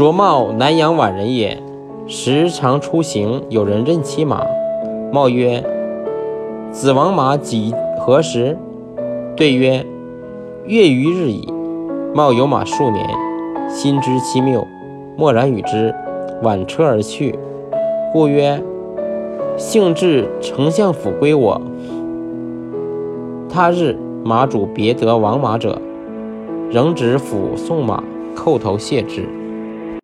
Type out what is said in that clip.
卓茂南阳宛人也，时常出行，有人任其马。茂曰：“子王马几何时？”对曰：“月余日矣。”茂有马数年，心知其谬，默然与之，挽车而去。故曰：“幸至丞相府归我。”他日，马主别得王马者，仍执府送马，叩头谢之。